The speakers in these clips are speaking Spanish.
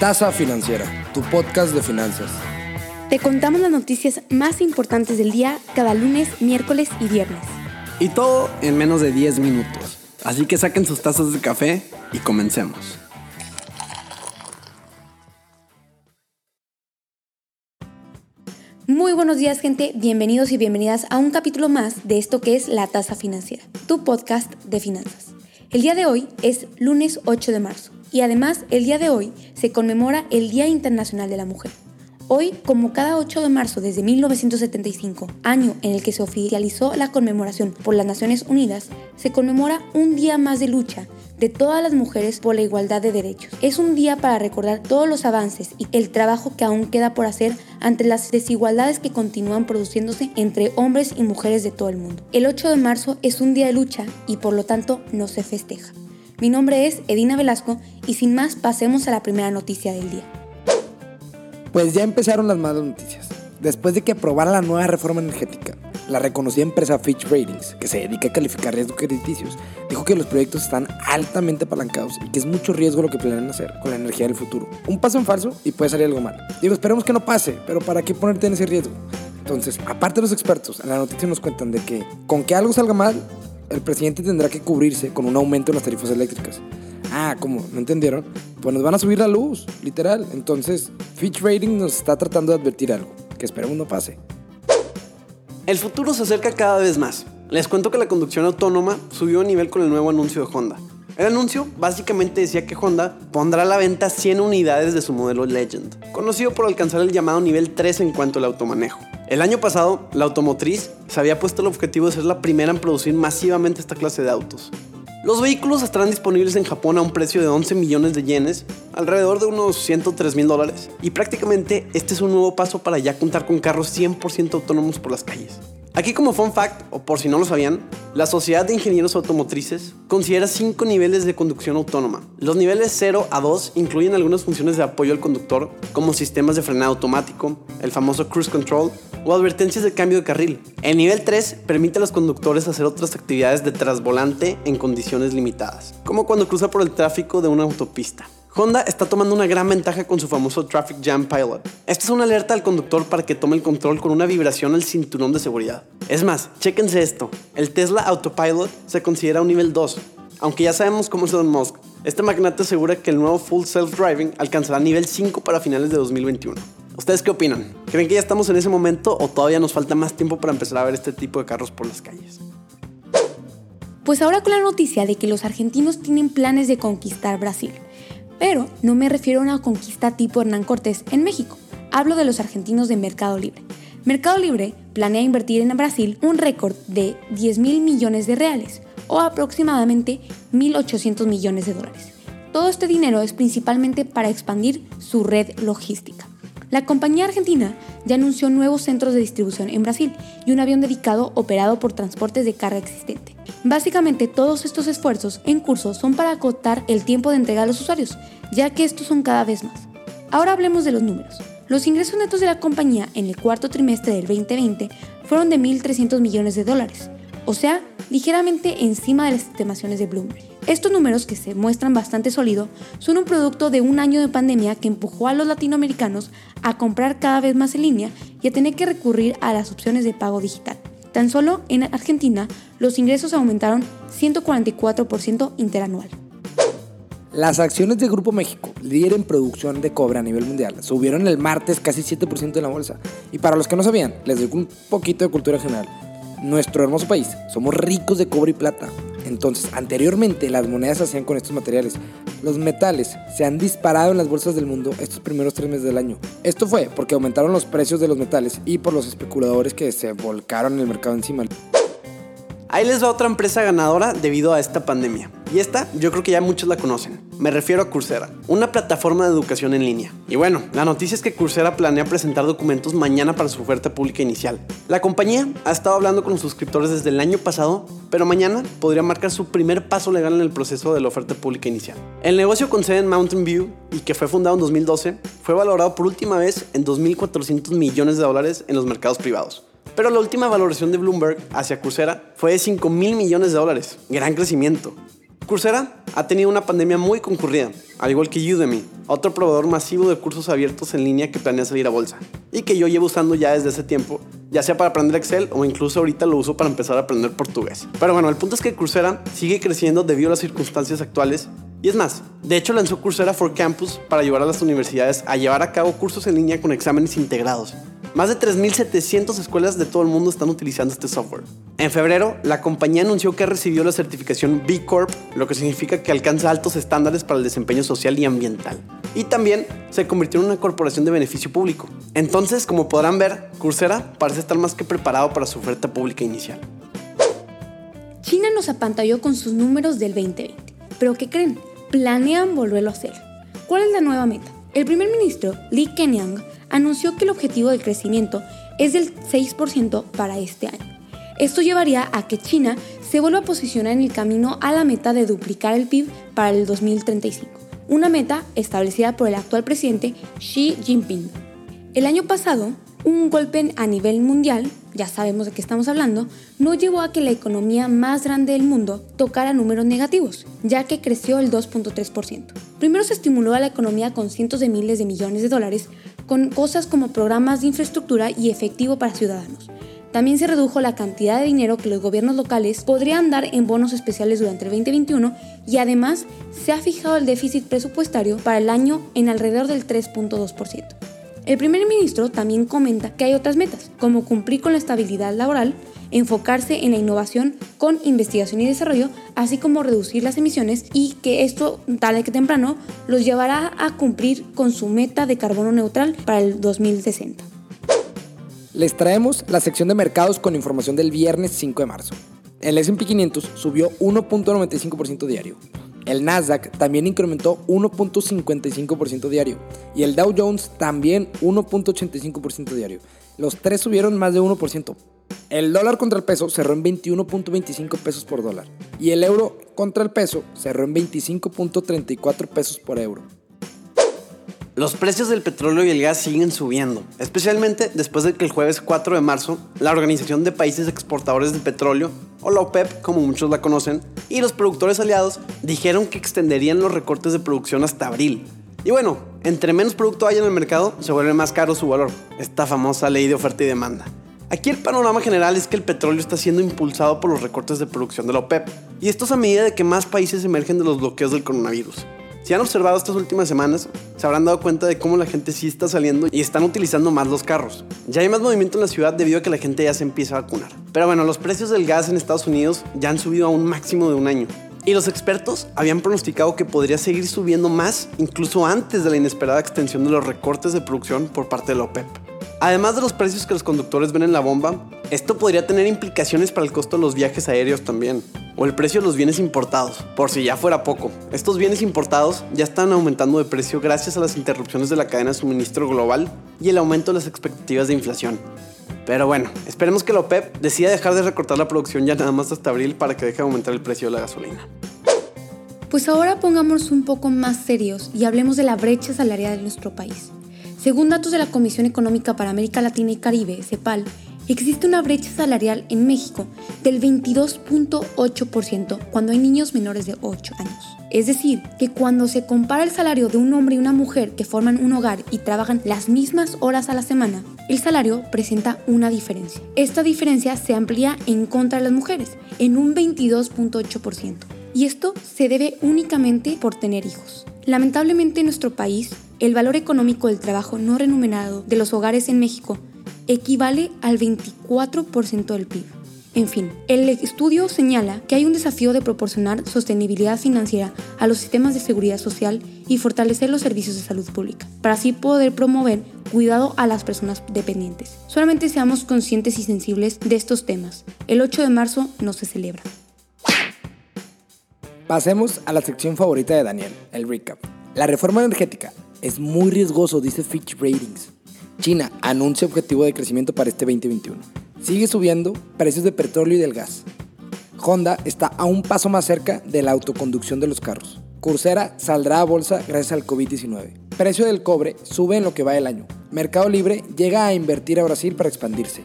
Tasa Financiera, tu podcast de finanzas. Te contamos las noticias más importantes del día cada lunes, miércoles y viernes. Y todo en menos de 10 minutos. Así que saquen sus tazas de café y comencemos. Muy buenos días gente, bienvenidos y bienvenidas a un capítulo más de esto que es La Tasa Financiera, tu podcast de finanzas. El día de hoy es lunes 8 de marzo y además el día de hoy se conmemora el Día Internacional de la Mujer. Hoy, como cada 8 de marzo desde 1975, año en el que se oficializó la conmemoración por las Naciones Unidas, se conmemora un día más de lucha de todas las mujeres por la igualdad de derechos. Es un día para recordar todos los avances y el trabajo que aún queda por hacer ante las desigualdades que continúan produciéndose entre hombres y mujeres de todo el mundo. El 8 de marzo es un día de lucha y por lo tanto no se festeja. Mi nombre es Edina Velasco y sin más pasemos a la primera noticia del día. Pues ya empezaron las malas noticias. Después de que aprobara la nueva reforma energética, la reconocida empresa Fitch Ratings, que se dedica a calificar riesgos crediticios, dijo que los proyectos están altamente apalancados y que es mucho riesgo lo que planean hacer con la energía del futuro. Un paso en falso y puede salir algo mal. Digo, esperemos que no pase, pero ¿para qué ponerte en ese riesgo? Entonces, aparte de los expertos, en la noticia nos cuentan de que con que algo salga mal, el presidente tendrá que cubrirse con un aumento en las tarifas eléctricas. Ah, ¿cómo? ¿No entendieron? Pues nos van a subir la luz, literal. Entonces, Fitch Rating nos está tratando de advertir algo, que esperemos no pase. El futuro se acerca cada vez más. Les cuento que la conducción autónoma subió a nivel con el nuevo anuncio de Honda. El anuncio básicamente decía que Honda pondrá a la venta 100 unidades de su modelo Legend, conocido por alcanzar el llamado nivel 3 en cuanto al automanejo. El año pasado, la automotriz se había puesto el objetivo de ser la primera en producir masivamente esta clase de autos. Los vehículos estarán disponibles en Japón a un precio de 11 millones de yenes, alrededor de unos 103 mil dólares, y prácticamente este es un nuevo paso para ya contar con carros 100% autónomos por las calles. Aquí como fun fact, o por si no lo sabían, la Sociedad de Ingenieros Automotrices considera cinco niveles de conducción autónoma. Los niveles 0 a 2 incluyen algunas funciones de apoyo al conductor, como sistemas de frenado automático, el famoso cruise control o advertencias de cambio de carril. El nivel 3 permite a los conductores hacer otras actividades de trasvolante en condiciones limitadas, como cuando cruza por el tráfico de una autopista. Honda está tomando una gran ventaja con su famoso Traffic Jam Pilot. Esta es una alerta al conductor para que tome el control con una vibración al cinturón de seguridad. Es más, chéquense esto. El Tesla Autopilot se considera un nivel 2. Aunque ya sabemos cómo es Elon Musk, este magnate asegura que el nuevo Full Self Driving alcanzará nivel 5 para finales de 2021. ¿Ustedes qué opinan? ¿Creen que ya estamos en ese momento o todavía nos falta más tiempo para empezar a ver este tipo de carros por las calles? Pues ahora con la noticia de que los argentinos tienen planes de conquistar Brasil. Pero no me refiero a una conquista tipo Hernán Cortés en México. Hablo de los argentinos de Mercado Libre. Mercado Libre planea invertir en Brasil un récord de 10 mil millones de reales o aproximadamente 1.800 millones de dólares. Todo este dinero es principalmente para expandir su red logística. La compañía argentina ya anunció nuevos centros de distribución en Brasil y un avión dedicado operado por transportes de carga existente. Básicamente todos estos esfuerzos en curso son para acotar el tiempo de entrega a los usuarios, ya que estos son cada vez más. Ahora hablemos de los números. Los ingresos netos de la compañía en el cuarto trimestre del 2020 fueron de 1.300 millones de dólares, o sea, ligeramente encima de las estimaciones de Bloomberg. Estos números, que se muestran bastante sólidos, son un producto de un año de pandemia que empujó a los latinoamericanos a comprar cada vez más en línea y a tener que recurrir a las opciones de pago digital. Tan solo en Argentina, los ingresos aumentaron 144% interanual. Las acciones de Grupo México, líder en producción de cobre a nivel mundial, subieron el martes casi 7% en la bolsa. Y para los que no sabían, les doy un poquito de cultura general. Nuestro hermoso país, somos ricos de cobre y plata. Entonces, anteriormente las monedas se hacían con estos materiales. Los metales se han disparado en las bolsas del mundo estos primeros tres meses del año. Esto fue porque aumentaron los precios de los metales y por los especuladores que se volcaron el mercado encima. Ahí les va otra empresa ganadora debido a esta pandemia. Y esta yo creo que ya muchos la conocen. Me refiero a Coursera, una plataforma de educación en línea. Y bueno, la noticia es que Coursera planea presentar documentos mañana para su oferta pública inicial. La compañía ha estado hablando con suscriptores desde el año pasado, pero mañana podría marcar su primer paso legal en el proceso de la oferta pública inicial. El negocio con sede en Mountain View y que fue fundado en 2012 fue valorado por última vez en 2.400 millones de dólares en los mercados privados. Pero la última valoración de Bloomberg hacia Coursera fue de 5 mil millones de dólares. Gran crecimiento. Coursera ha tenido una pandemia muy concurrida, al igual que Udemy, otro proveedor masivo de cursos abiertos en línea que planea salir a bolsa y que yo llevo usando ya desde ese tiempo, ya sea para aprender Excel o incluso ahorita lo uso para empezar a aprender portugués. Pero bueno, el punto es que Coursera sigue creciendo debido a las circunstancias actuales y es más, de hecho lanzó Coursera for Campus para ayudar a las universidades a llevar a cabo cursos en línea con exámenes integrados más de 3.700 escuelas de todo el mundo están utilizando este software. En febrero, la compañía anunció que recibió la certificación B Corp, lo que significa que alcanza altos estándares para el desempeño social y ambiental. Y también se convirtió en una corporación de beneficio público. Entonces, como podrán ver, Coursera parece estar más que preparado para su oferta pública inicial. China nos apantalló con sus números del 2020. Pero ¿qué creen? Planean volverlo a hacer. ¿Cuál es la nueva meta? El primer ministro, Li Keqiang, anunció que el objetivo de crecimiento es del 6% para este año. Esto llevaría a que China se vuelva a posicionar en el camino a la meta de duplicar el PIB para el 2035, una meta establecida por el actual presidente Xi Jinping. El año pasado, un golpe a nivel mundial, ya sabemos de qué estamos hablando, no llevó a que la economía más grande del mundo tocara números negativos, ya que creció el 2.3%. Primero se estimuló a la economía con cientos de miles de millones de dólares con cosas como programas de infraestructura y efectivo para ciudadanos. También se redujo la cantidad de dinero que los gobiernos locales podrían dar en bonos especiales durante el 2021 y además se ha fijado el déficit presupuestario para el año en alrededor del 3.2%. El primer ministro también comenta que hay otras metas, como cumplir con la estabilidad laboral, enfocarse en la innovación con investigación y desarrollo, así como reducir las emisiones y que esto, tarde que temprano, los llevará a cumplir con su meta de carbono neutral para el 2060. Les traemos la sección de mercados con información del viernes 5 de marzo. El S&P 500 subió 1.95% diario. El Nasdaq también incrementó 1.55% diario y el Dow Jones también 1.85% diario. Los tres subieron más de 1%. El dólar contra el peso cerró en 21.25 pesos por dólar y el euro contra el peso cerró en 25.34 pesos por euro. Los precios del petróleo y el gas siguen subiendo, especialmente después de que el jueves 4 de marzo la Organización de Países Exportadores de Petróleo, o la OPEP como muchos la conocen, y los productores aliados dijeron que extenderían los recortes de producción hasta abril. Y bueno, entre menos producto haya en el mercado, se vuelve más caro su valor, esta famosa ley de oferta y demanda. Aquí el panorama general es que el petróleo está siendo impulsado por los recortes de producción de la OPEP, y esto es a medida de que más países emergen de los bloqueos del coronavirus. Si han observado estas últimas semanas, se habrán dado cuenta de cómo la gente sí está saliendo y están utilizando más los carros. Ya hay más movimiento en la ciudad debido a que la gente ya se empieza a vacunar. Pero bueno, los precios del gas en Estados Unidos ya han subido a un máximo de un año. Y los expertos habían pronosticado que podría seguir subiendo más incluso antes de la inesperada extensión de los recortes de producción por parte de la OPEP. Además de los precios que los conductores ven en la bomba, esto podría tener implicaciones para el costo de los viajes aéreos también, o el precio de los bienes importados, por si ya fuera poco. Estos bienes importados ya están aumentando de precio gracias a las interrupciones de la cadena de suministro global y el aumento de las expectativas de inflación. Pero bueno, esperemos que la OPEP decida dejar de recortar la producción ya nada más hasta abril para que deje de aumentar el precio de la gasolina. Pues ahora pongámonos un poco más serios y hablemos de la brecha salarial de nuestro país. Según datos de la Comisión Económica para América Latina y Caribe, CEPAL, existe una brecha salarial en México del 22.8% cuando hay niños menores de 8 años. Es decir, que cuando se compara el salario de un hombre y una mujer que forman un hogar y trabajan las mismas horas a la semana, el salario presenta una diferencia. Esta diferencia se amplía en contra de las mujeres, en un 22.8%. Y esto se debe únicamente por tener hijos. Lamentablemente en nuestro país, el valor económico del trabajo no remunerado de los hogares en México equivale al 24% del PIB. En fin, el estudio señala que hay un desafío de proporcionar sostenibilidad financiera a los sistemas de seguridad social y fortalecer los servicios de salud pública, para así poder promover cuidado a las personas dependientes. Solamente seamos conscientes y sensibles de estos temas. El 8 de marzo no se celebra. Pasemos a la sección favorita de Daniel, el recap. La reforma energética es muy riesgoso, dice Fitch Ratings. China anuncia objetivo de crecimiento para este 2021. Sigue subiendo precios de petróleo y del gas. Honda está a un paso más cerca de la autoconducción de los carros. Coursera saldrá a bolsa gracias al COVID-19. Precio del cobre sube en lo que va el año. Mercado Libre llega a invertir a Brasil para expandirse.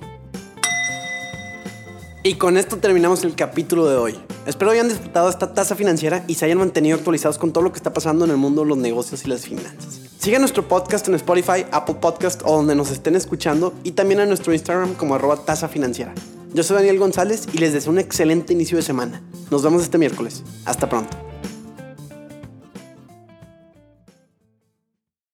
Y con esto terminamos el capítulo de hoy. Espero hayan disfrutado esta tasa financiera y se hayan mantenido actualizados con todo lo que está pasando en el mundo de los negocios y las finanzas. Sigan nuestro podcast en Spotify, Apple Podcast o donde nos estén escuchando y también en nuestro Instagram como arroba tasa financiera. Yo soy Daniel González y les deseo un excelente inicio de semana. Nos vemos este miércoles. Hasta pronto.